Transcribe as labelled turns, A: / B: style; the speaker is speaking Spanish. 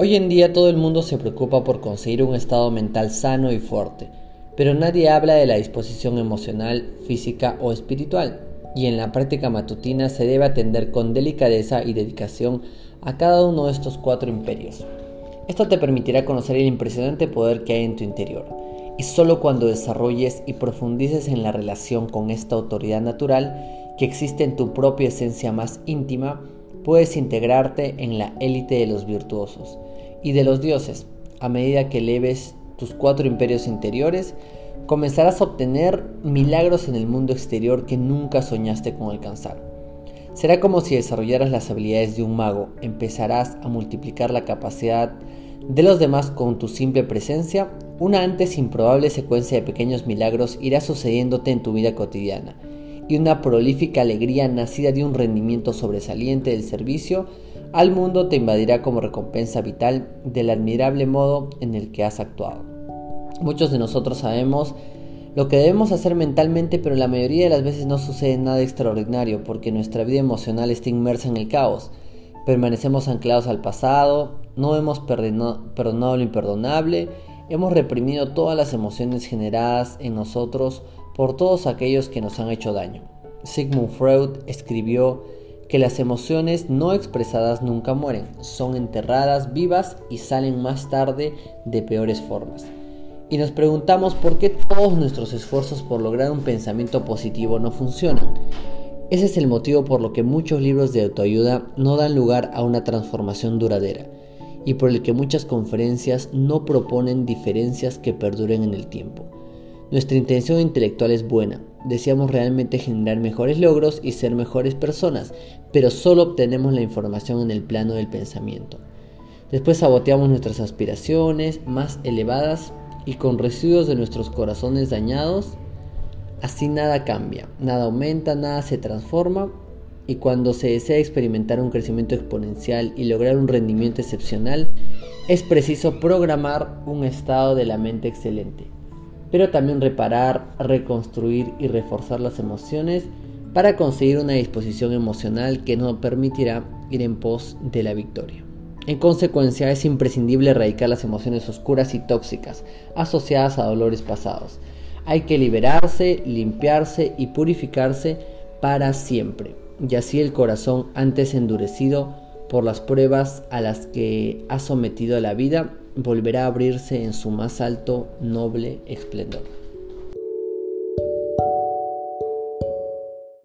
A: Hoy en día todo el mundo se preocupa por conseguir un estado mental sano y fuerte, pero nadie habla de la disposición emocional, física o espiritual, y en la práctica matutina se debe atender con delicadeza y dedicación a cada uno de estos cuatro imperios. Esto te permitirá conocer el impresionante poder que hay en tu interior, y solo cuando desarrolles y profundices en la relación con esta autoridad natural que existe en tu propia esencia más íntima, puedes integrarte en la élite de los virtuosos y de los dioses. A medida que eleves tus cuatro imperios interiores, comenzarás a obtener milagros en el mundo exterior que nunca soñaste con alcanzar. Será como si desarrollaras las habilidades de un mago, empezarás a multiplicar la capacidad de los demás con tu simple presencia, una antes improbable secuencia de pequeños milagros irá sucediéndote en tu vida cotidiana, y una prolífica alegría nacida de un rendimiento sobresaliente del servicio al mundo te invadirá como recompensa vital del admirable modo en el que has actuado. Muchos de nosotros sabemos lo que debemos hacer mentalmente, pero la mayoría de las veces no sucede nada extraordinario porque nuestra vida emocional está inmersa en el caos. Permanecemos anclados al pasado, no hemos perdonado lo imperdonable, hemos reprimido todas las emociones generadas en nosotros por todos aquellos que nos han hecho daño. Sigmund Freud escribió que las emociones no expresadas nunca mueren, son enterradas vivas y salen más tarde de peores formas. Y nos preguntamos por qué todos nuestros esfuerzos por lograr un pensamiento positivo no funcionan. Ese es el motivo por lo que muchos libros de autoayuda no dan lugar a una transformación duradera y por el que muchas conferencias no proponen diferencias que perduren en el tiempo. Nuestra intención intelectual es buena, deseamos realmente generar mejores logros y ser mejores personas, pero solo obtenemos la información en el plano del pensamiento. Después saboteamos nuestras aspiraciones más elevadas y con residuos de nuestros corazones dañados, así nada cambia, nada aumenta, nada se transforma y cuando se desea experimentar un crecimiento exponencial y lograr un rendimiento excepcional, es preciso programar un estado de la mente excelente, pero también reparar, reconstruir y reforzar las emociones para conseguir una disposición emocional que nos permitirá ir en pos de la victoria. En consecuencia, es imprescindible erradicar las emociones oscuras y tóxicas asociadas a dolores pasados. Hay que liberarse, limpiarse y purificarse para siempre. Y así el corazón antes endurecido por las pruebas a las que ha sometido la vida volverá a abrirse en su más alto noble esplendor.